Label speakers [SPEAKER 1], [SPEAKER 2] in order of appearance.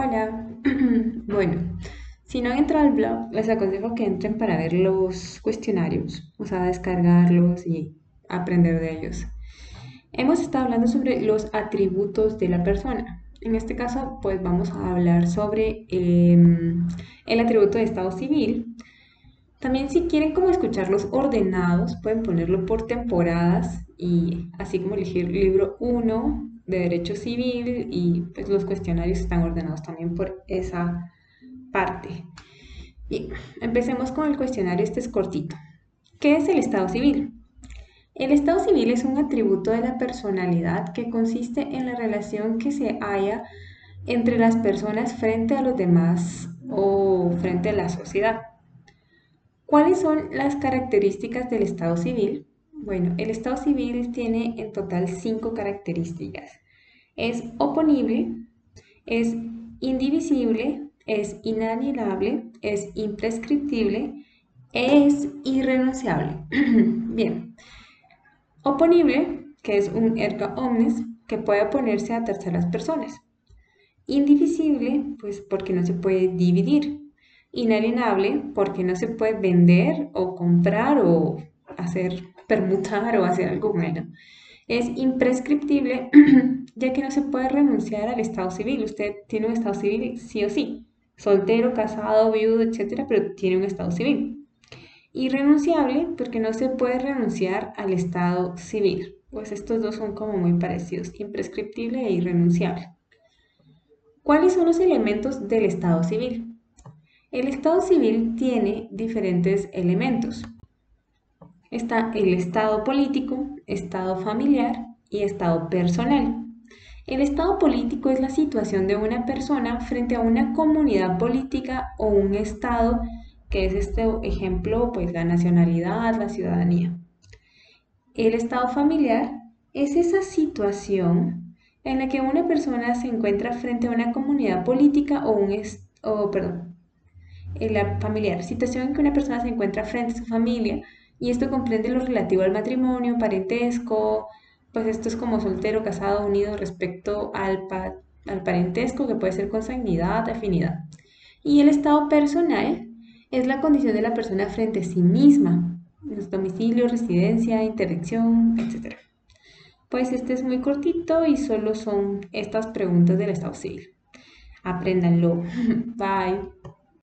[SPEAKER 1] Hola, bueno, si no han entrado al blog, les aconsejo que entren para ver los cuestionarios, o sea, descargarlos y aprender de ellos. Hemos estado hablando sobre los atributos de la persona. En este caso, pues vamos a hablar sobre em, el atributo de estado civil. También si quieren como escucharlos ordenados, pueden ponerlo por temporadas y así como elegir libro 1 de derecho civil y pues los cuestionarios están ordenados también por esa parte. Bien, empecemos con el cuestionario, este es cortito. ¿Qué es el estado civil? El estado civil es un atributo de la personalidad que consiste en la relación que se haya entre las personas frente a los demás o frente a la sociedad. ¿Cuáles son las características del estado civil? Bueno, el estado civil tiene en total cinco características. Es oponible, es indivisible, es inalienable, es imprescriptible, es irrenunciable. Bien, oponible, que es un erga omnes, que puede oponerse a terceras personas. Indivisible, pues porque no se puede dividir. Inalienable, porque no se puede vender o comprar o hacer permutar o hacer algo bueno. Es imprescriptible ya que no se puede renunciar al estado civil. Usted tiene un estado civil sí o sí, soltero, casado, viudo, etcétera, pero tiene un estado civil. Irrenunciable porque no se puede renunciar al estado civil. Pues estos dos son como muy parecidos, imprescriptible e irrenunciable. ¿Cuáles son los elementos del estado civil? El estado civil tiene diferentes elementos. Está el estado político, estado familiar y estado personal. El estado político es la situación de una persona frente a una comunidad política o un estado, que es este ejemplo, pues la nacionalidad, la ciudadanía. El estado familiar es esa situación en la que una persona se encuentra frente a una comunidad política o un o, perdón, la familiar, situación en que una persona se encuentra frente a su familia y esto comprende lo relativo al matrimonio, parentesco, pues esto es como soltero, casado, unido respecto al, al parentesco que puede ser consanguinidad, afinidad. Y el estado personal es la condición de la persona frente a sí misma, domicilio, residencia, interdicción, etc. Pues este es muy cortito y solo son estas preguntas del estado civil. Apréndanlo. Bye.